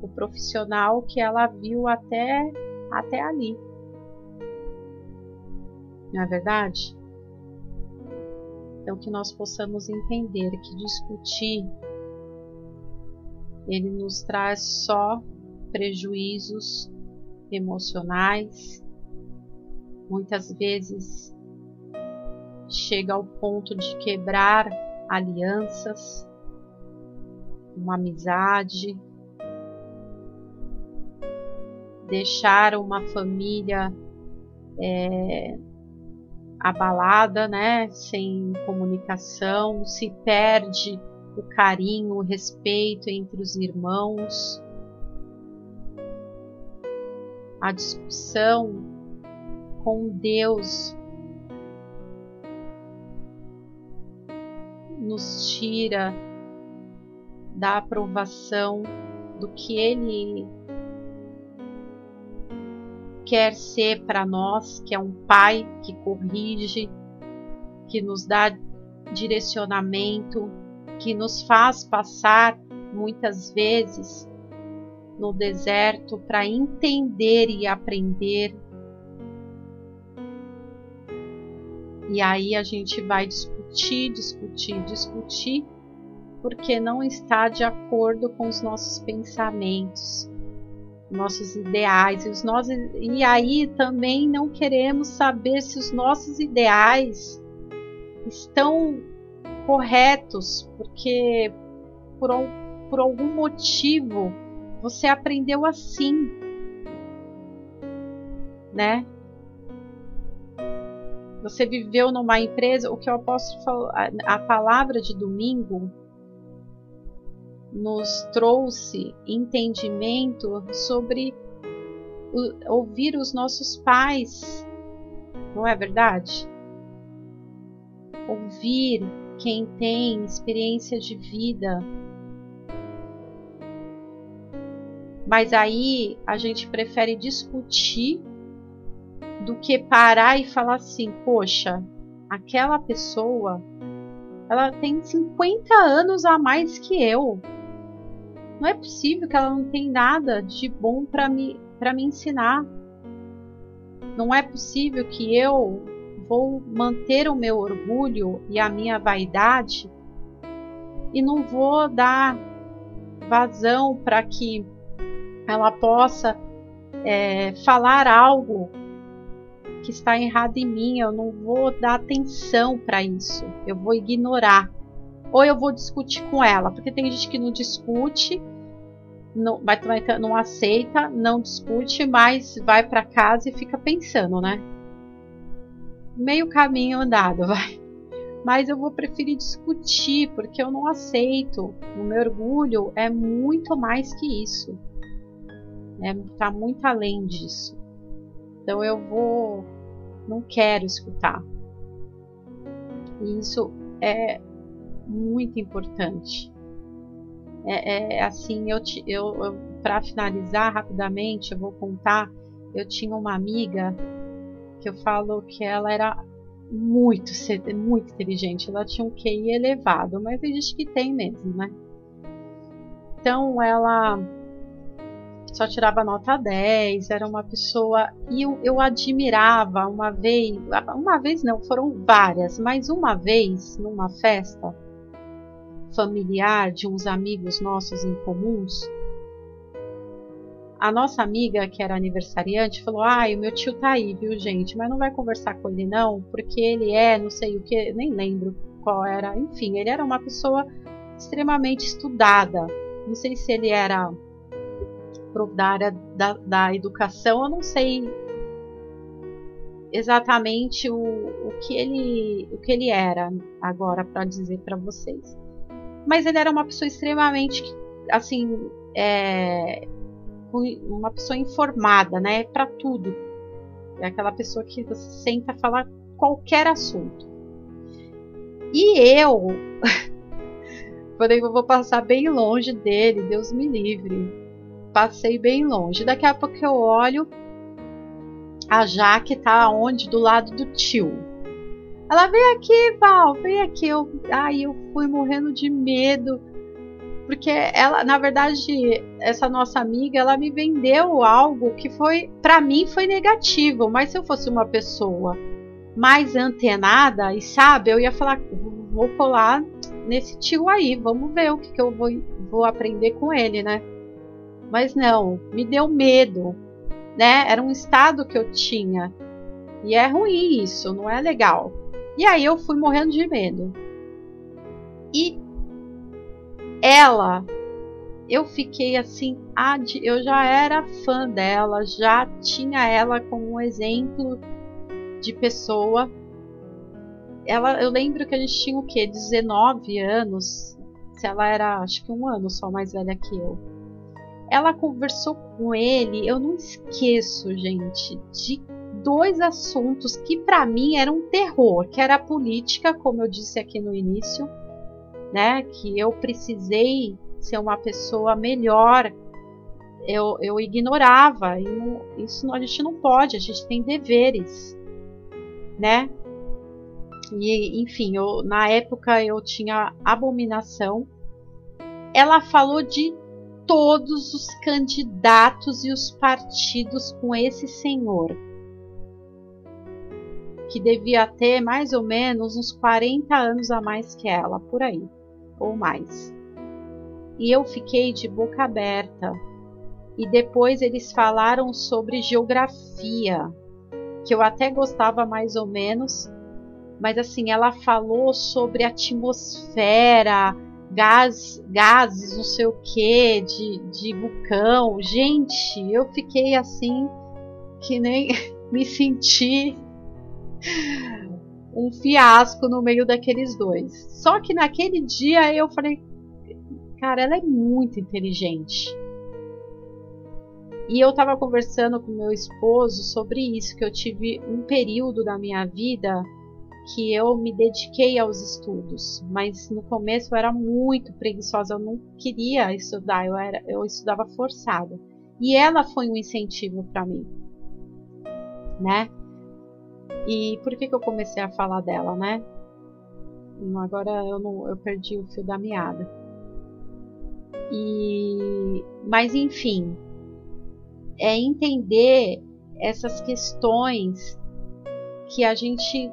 o profissional que ela viu até até ali. Não é verdade? Então que nós possamos entender que discutir ele nos traz só prejuízos emocionais, muitas vezes chega ao ponto de quebrar alianças, uma amizade, deixar uma família é, abalada, né, sem comunicação, se perde o carinho, o respeito entre os irmãos. A discussão com Deus nos tira da aprovação do que Ele quer ser para nós, que é um pai que corrige, que nos dá direcionamento, que nos faz passar muitas vezes no deserto para entender e aprender. E aí a gente vai discutir, discutir, discutir, porque não está de acordo com os nossos pensamentos nossos ideais e os nossos e aí também não queremos saber se os nossos ideais estão corretos porque por, por algum motivo você aprendeu assim né você viveu numa empresa o que eu posso falar a palavra de domingo nos trouxe entendimento sobre o, ouvir os nossos pais, não é verdade? Ouvir quem tem experiência de vida. Mas aí a gente prefere discutir do que parar e falar assim: poxa, aquela pessoa ela tem 50 anos a mais que eu. Não é possível que ela não tenha nada de bom para me, para me ensinar. Não é possível que eu vou manter o meu orgulho e a minha vaidade e não vou dar vazão para que ela possa é, falar algo que está errado em mim. Eu não vou dar atenção para isso. Eu vou ignorar ou eu vou discutir com ela, porque tem gente que não discute, não, vai, não aceita, não discute, mas vai para casa e fica pensando, né? Meio caminho andado, [LAUGHS] vai. mas eu vou preferir discutir porque eu não aceito. O meu orgulho é muito mais que isso. Está né? Muito além disso. Então eu vou. Não quero escutar. E isso é muito importante. É, é assim, eu, eu, eu para finalizar rapidamente, eu vou contar. Eu tinha uma amiga que eu falo que ela era muito, muito inteligente. Ela tinha um QI elevado, mas gente que tem mesmo, né? Então ela só tirava nota 10, era uma pessoa. E eu, eu admirava uma vez. Uma vez não, foram várias, mas uma vez, numa festa familiar de uns amigos nossos em comuns, a nossa amiga, que era aniversariante, falou: Ai, o meu tio tá aí, viu, gente? Mas não vai conversar com ele, não, porque ele é, não sei o que, nem lembro qual era. Enfim, ele era uma pessoa extremamente estudada. Não sei se ele era da área da, da educação, eu não sei exatamente o, o, que ele o que ele era agora para dizer para vocês mas ele era uma pessoa extremamente assim é, uma pessoa informada, né, para tudo. É aquela pessoa que você senta a falar qualquer assunto. E eu, [LAUGHS] falei, eu vou passar bem longe dele, Deus me livre. Passei bem longe. Daqui a pouco eu olho, a Jaque tá onde? Do lado do tio. Ela vem aqui, Val, vem aqui. Eu, ai, eu fui morrendo de medo porque ela, na verdade, essa nossa amiga, ela me vendeu algo que foi, para mim, foi negativo. Mas se eu fosse uma pessoa mais antenada e sabe, eu ia falar, vou colar nesse tio aí, vamos ver o que, que eu vou, vou aprender com ele, né? Mas não, me deu medo, né? Era um estado que eu tinha. E é ruim isso, não é legal. E aí eu fui morrendo de medo. E ela, eu fiquei assim, eu já era fã dela, já tinha ela como um exemplo de pessoa. Ela, eu lembro que a gente tinha o quê? 19 anos. Se ela era, acho que um ano só mais velha que eu. Ela conversou com ele, eu não esqueço, gente, de dois assuntos que para mim eram um terror, que era a política, como eu disse aqui no início, né? Que eu precisei ser uma pessoa melhor. Eu, eu ignorava. E não, isso a gente não pode, a gente tem deveres, né? E, enfim, eu, na época eu tinha abominação. Ela falou de todos os candidatos e os partidos com esse senhor que devia ter mais ou menos uns 40 anos a mais que ela, por aí ou mais. E eu fiquei de boca aberta. E depois eles falaram sobre geografia, que eu até gostava mais ou menos, mas assim, ela falou sobre atmosfera, gás, gases, não sei o que, de, de vulcão. Gente, eu fiquei assim, que nem [LAUGHS] me senti um fiasco no meio daqueles dois. Só que naquele dia eu falei, cara, ela é muito inteligente. E eu estava conversando com meu esposo sobre isso, que eu tive um período da minha vida que eu me dediquei aos estudos, mas no começo eu era muito preguiçosa, eu não queria estudar, eu era, eu estudava forçada. E ela foi um incentivo para mim, né? E por que, que eu comecei a falar dela, né? Agora eu, não, eu perdi o fio da meada. E, mas enfim, é entender essas questões que a gente.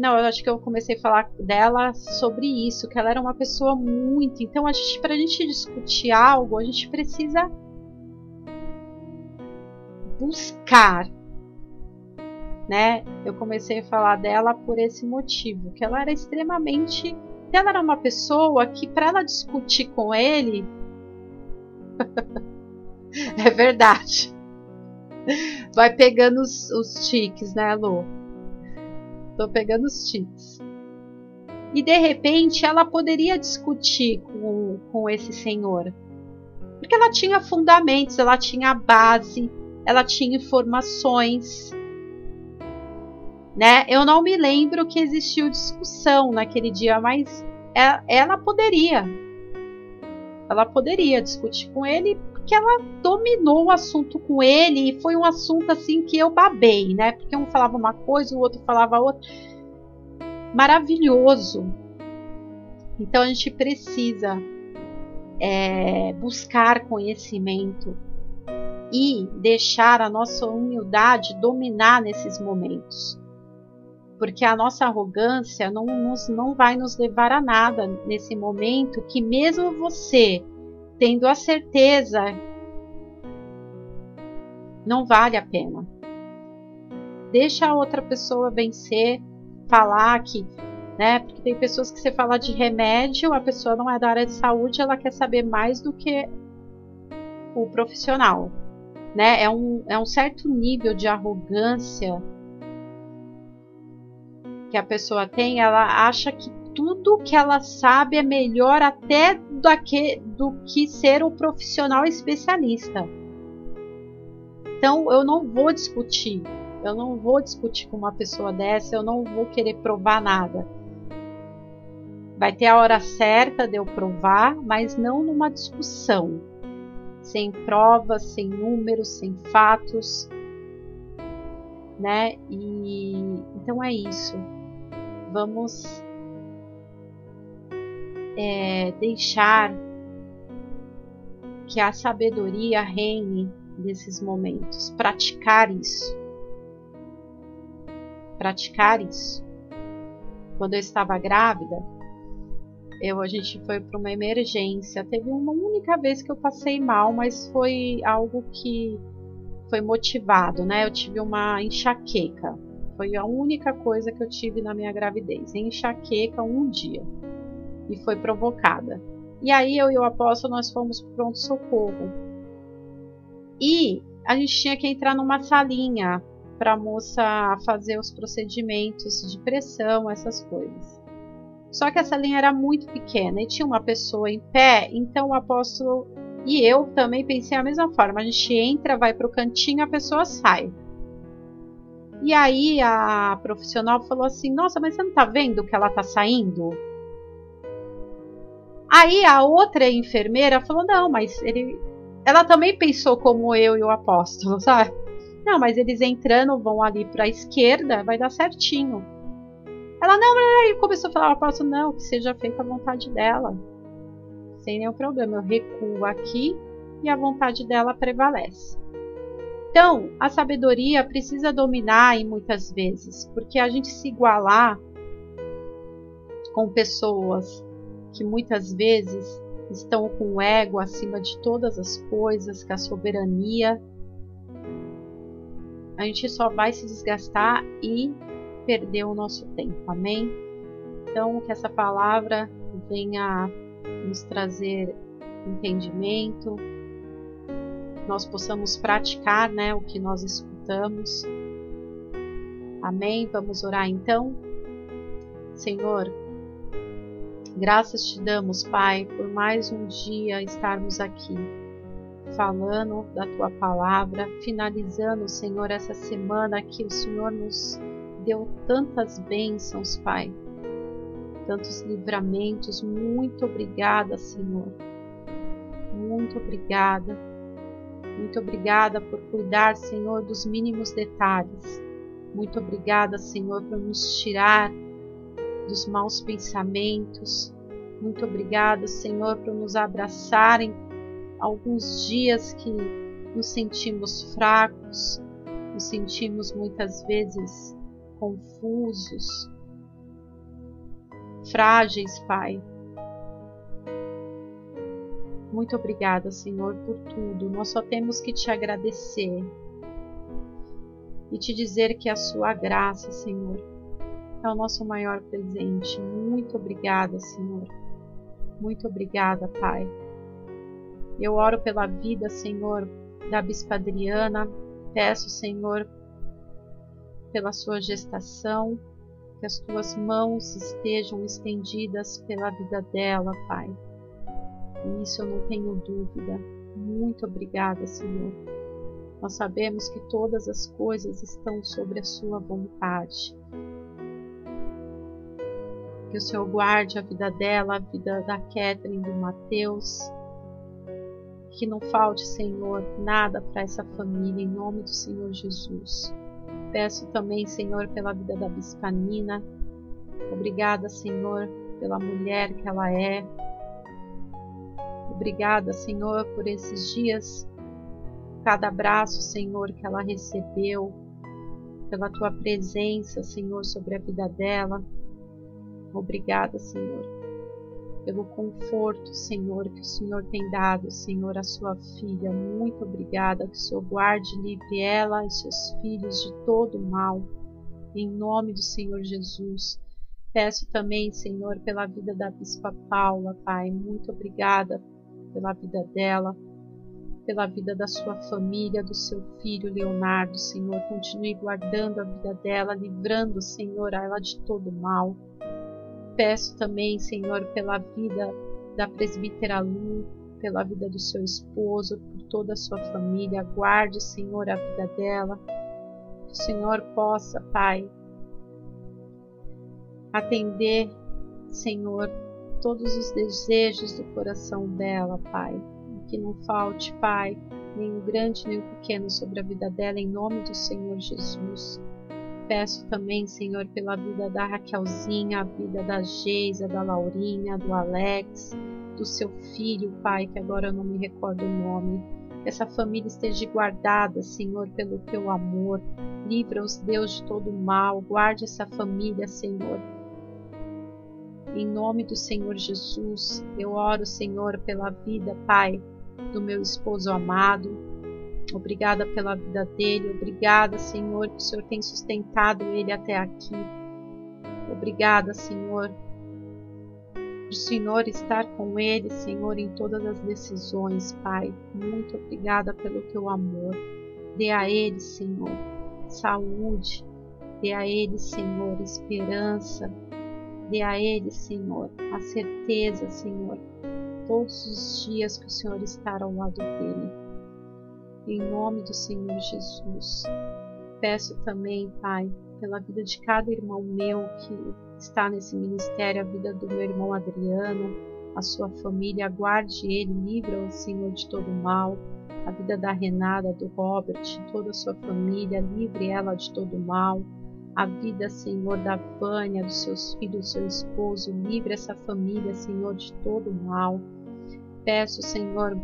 Não, eu acho que eu comecei a falar dela sobre isso, que ela era uma pessoa muito. Então, a gente, para a gente discutir algo, a gente precisa buscar né? Eu comecei a falar dela por esse motivo, que ela era extremamente, ela era uma pessoa que para ela discutir com ele [LAUGHS] é verdade. Vai pegando os, os tiques, né, Lu? Tô pegando os tips. E de repente ela poderia discutir com, com esse senhor. Porque ela tinha fundamentos, ela tinha base, ela tinha informações. Né? Eu não me lembro que existiu discussão naquele dia, mas ela, ela poderia. Ela poderia discutir com ele porque ela dominou o assunto com ele e foi um assunto assim que eu babei, né? Porque um falava uma coisa, o outro falava outra. Maravilhoso. Então a gente precisa é, buscar conhecimento e deixar a nossa humildade dominar nesses momentos. Porque a nossa arrogância não, nos, não vai nos levar a nada nesse momento que, mesmo você tendo a certeza, não vale a pena. Deixa a outra pessoa vencer, falar que, né? Porque tem pessoas que você fala de remédio, a pessoa não é da área de saúde, ela quer saber mais do que o profissional, né? É um, é um certo nível de arrogância que a pessoa tem, ela acha que tudo que ela sabe é melhor até do que, do que ser o profissional especialista. Então eu não vou discutir, eu não vou discutir com uma pessoa dessa, eu não vou querer provar nada. Vai ter a hora certa de eu provar, mas não numa discussão, sem provas, sem números, sem fatos, né? E então é isso. Vamos é, deixar que a sabedoria reine nesses momentos, praticar isso. Praticar isso. Quando eu estava grávida, eu a gente foi para uma emergência. Teve uma única vez que eu passei mal, mas foi algo que foi motivado, né? Eu tive uma enxaqueca. Foi a única coisa que eu tive na minha gravidez, enxaqueca um dia e foi provocada. E aí eu e o apóstolo nós fomos para pronto socorro. E a gente tinha que entrar numa salinha para a moça fazer os procedimentos de pressão, essas coisas. Só que essa linha era muito pequena e tinha uma pessoa em pé, então o apóstolo e eu também pensei a mesma forma. A gente entra, vai para o cantinho, a pessoa sai. E aí a profissional falou assim: Nossa, mas você não está vendo que ela está saindo? Aí a outra enfermeira falou: não, mas ele. Ela também pensou como eu e o apóstolo, [LAUGHS] sabe? Não, mas eles entrando vão ali para a esquerda, vai dar certinho. Ela não, aí começou a falar: o apóstolo, não, que seja feita a vontade dela. Sem nenhum problema. Eu recuo aqui e a vontade dela prevalece. Então, a sabedoria precisa dominar e muitas vezes, porque a gente se igualar com pessoas que muitas vezes estão com o ego acima de todas as coisas, que a soberania, a gente só vai se desgastar e perder o nosso tempo. Amém? Então, que essa palavra venha nos trazer entendimento, nós possamos praticar né, o que nós escutamos. Amém? Vamos orar então? Senhor, Graças te damos, Pai, por mais um dia estarmos aqui falando da tua palavra, finalizando, Senhor, essa semana que o Senhor nos deu tantas bênçãos, Pai, tantos livramentos. Muito obrigada, Senhor. Muito obrigada. Muito obrigada por cuidar, Senhor, dos mínimos detalhes. Muito obrigada, Senhor, por nos tirar dos maus pensamentos. Muito obrigada, Senhor, por nos abraçarem alguns dias que nos sentimos fracos, nos sentimos muitas vezes confusos, frágeis, Pai. Muito obrigada, Senhor, por tudo. Nós só temos que te agradecer e te dizer que a sua graça, Senhor, é o nosso maior presente. Muito obrigada, Senhor. Muito obrigada, Pai. Eu oro pela vida, Senhor, da Bispa Adriana. Peço, Senhor, pela sua gestação. que as tuas mãos estejam estendidas pela vida dela, Pai. Nisso eu não tenho dúvida. Muito obrigada, Senhor. Nós sabemos que todas as coisas estão sobre a Sua vontade. Que o Senhor guarde a vida dela, a vida da Catherine, do Mateus. Que não falte, Senhor, nada para essa família, em nome do Senhor Jesus. Peço também, Senhor, pela vida da Bispanina. Obrigada, Senhor, pela mulher que ela é. Obrigada, Senhor, por esses dias, cada abraço, Senhor, que ela recebeu, pela tua presença, Senhor, sobre a vida dela. Obrigada, Senhor, pelo conforto, Senhor, que o Senhor tem dado, Senhor, à sua filha. Muito obrigada, que o Senhor guarde livre ela e seus filhos de todo mal. Em nome do Senhor Jesus. Peço também, Senhor, pela vida da Bispa Paula, Pai. Muito obrigada pela vida dela, pela vida da sua família, do seu filho Leonardo, Senhor. Continue guardando a vida dela, livrando, Senhor, ela de todo mal. Peço também, Senhor, pela vida da presbítera Lu, pela vida do seu esposo, por toda a sua família. Guarde, Senhor, a vida dela. Que o Senhor possa, Pai, atender, Senhor, todos os desejos do coração dela, Pai. Que não falte, Pai, o grande nem o pequeno sobre a vida dela, em nome do Senhor Jesus. Peço também, Senhor, pela vida da Raquelzinha, a vida da Geisa, da Laurinha, do Alex, do seu filho, Pai, que agora eu não me recordo o nome. Que essa família esteja guardada, Senhor, pelo teu amor. Livra-os, Deus, de todo mal. Guarde essa família, Senhor em nome do Senhor Jesus, eu oro, Senhor, pela vida, Pai, do meu esposo amado. Obrigada pela vida dele. Obrigada, Senhor, que o Senhor tem sustentado ele até aqui. Obrigada, Senhor, o Senhor estar com ele, Senhor, em todas as decisões, Pai. Muito obrigada pelo teu amor. Dê a ele, Senhor, saúde. Dê a ele, Senhor, esperança Dê a ele, Senhor, a certeza, Senhor, todos os dias que o Senhor está ao lado dele. Em nome do Senhor Jesus. Peço também, Pai, pela vida de cada irmão meu que está nesse ministério, a vida do meu irmão Adriano, a sua família, guarde ele, livra-o, Senhor, de todo mal. A vida da Renata, do Robert, toda a sua família, livre ela de todo mal a vida, Senhor, da Vânia, dos seus filhos, do seu esposo. Livre essa família, Senhor, de todo mal. Peço, Senhor,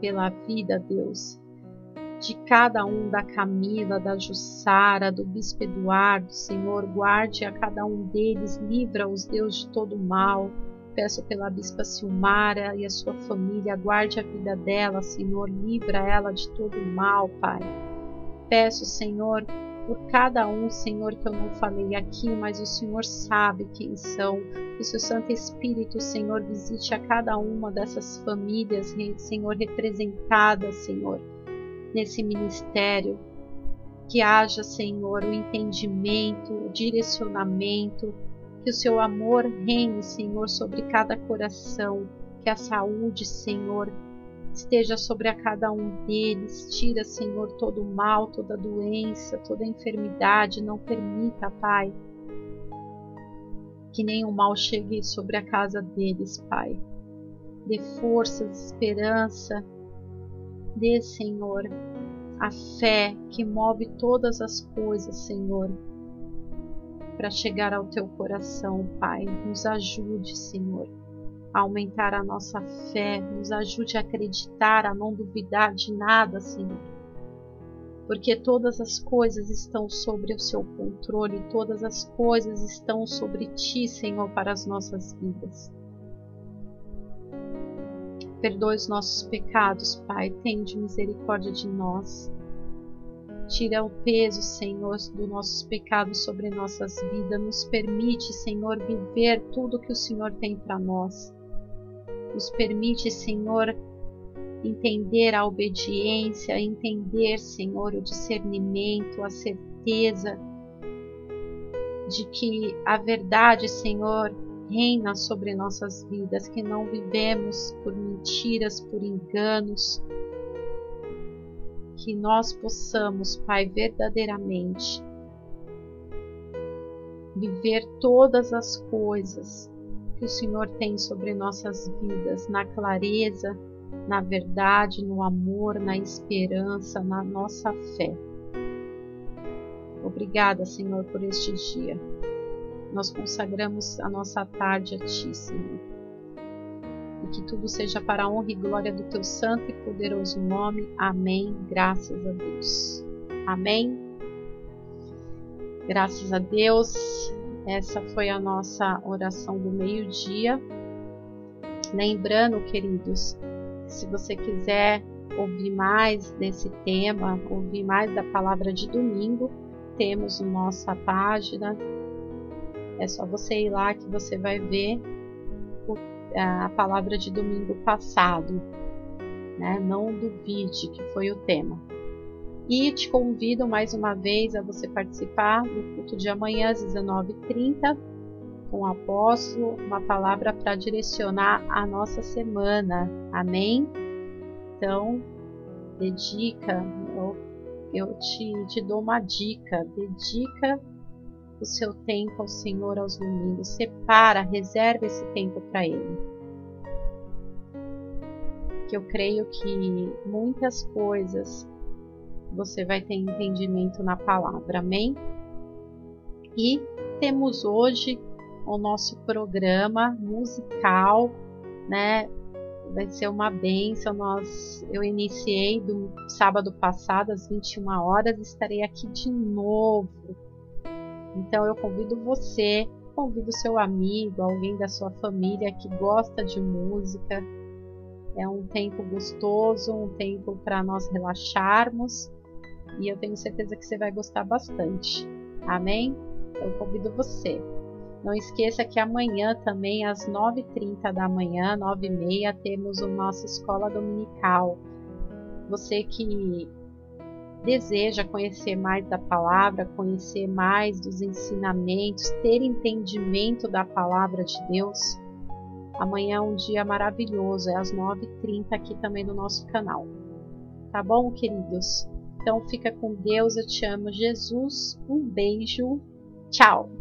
pela vida, Deus, de cada um, da Camila, da Jussara, do Bispo Eduardo, Senhor, guarde a cada um deles, livra-os, Deus, de todo mal. Peço pela Bispa Silmara e a sua família, guarde a vida dela, Senhor, livra ela de todo mal, Pai. Peço, Senhor, por cada um, Senhor, que eu não falei aqui, mas o Senhor sabe quem são. Que o seu Santo Espírito, Senhor, visite a cada uma dessas famílias, Senhor, representadas, Senhor, nesse ministério. Que haja, Senhor, o entendimento, o direcionamento, que o seu amor reine, Senhor, sobre cada coração, que a saúde, Senhor, esteja sobre a cada um deles. Tira, Senhor, todo o mal, toda doença, toda enfermidade. Não permita, Pai, que nenhum mal chegue sobre a casa deles, Pai. Dê força, esperança. Dê, Senhor, a fé que move todas as coisas, Senhor, para chegar ao teu coração, Pai. Nos ajude, Senhor aumentar a nossa fé, nos ajude a acreditar, a não duvidar de nada, Senhor. Porque todas as coisas estão sobre o seu controle, todas as coisas estão sobre ti, Senhor, para as nossas vidas. Perdoe os nossos pecados, Pai, tende misericórdia de nós. Tira o peso, Senhor, dos nossos pecados sobre nossas vidas. Nos permite, Senhor, viver tudo que o Senhor tem para nós. Nos permite, Senhor, entender a obediência, entender, Senhor, o discernimento, a certeza de que a verdade, Senhor, reina sobre nossas vidas, que não vivemos por mentiras, por enganos, que nós possamos, Pai, verdadeiramente viver todas as coisas que o Senhor tem sobre nossas vidas, na clareza, na verdade, no amor, na esperança, na nossa fé. Obrigada, Senhor, por este dia. Nós consagramos a nossa tarde a Ti, Senhor. E que tudo seja para a honra e glória do Teu santo e poderoso nome. Amém. Graças a Deus. Amém. Graças a Deus. Essa foi a nossa oração do meio-dia. Lembrando, queridos, se você quiser ouvir mais desse tema, ouvir mais da palavra de domingo, temos nossa página. É só você ir lá que você vai ver a palavra de domingo passado. Né? Não duvide que foi o tema. E te convido mais uma vez a você participar do culto de amanhã às 19h30 com o apóstolo, uma palavra para direcionar a nossa semana. Amém? Então, dedica, eu, eu te, te dou uma dica, dedica o seu tempo ao Senhor aos domingos, separa, reserva esse tempo para Ele. Que eu creio que muitas coisas você vai ter entendimento na palavra, amém? E temos hoje o nosso programa musical, né? Vai ser uma benção. Nós, eu iniciei do sábado passado às 21 horas, estarei aqui de novo. Então eu convido você, convido seu amigo, alguém da sua família que gosta de música. É um tempo gostoso, um tempo para nós relaxarmos e eu tenho certeza que você vai gostar bastante. Amém? Eu convido você. Não esqueça que amanhã também às 9h30 da manhã, 9h30, temos a nossa escola dominical. Você que deseja conhecer mais da palavra, conhecer mais dos ensinamentos, ter entendimento da palavra de Deus, amanhã é um dia maravilhoso, é às 9h30 aqui também no nosso canal. Tá bom, queridos? Então fica com Deus, eu te amo, Jesus. Um beijo. Tchau.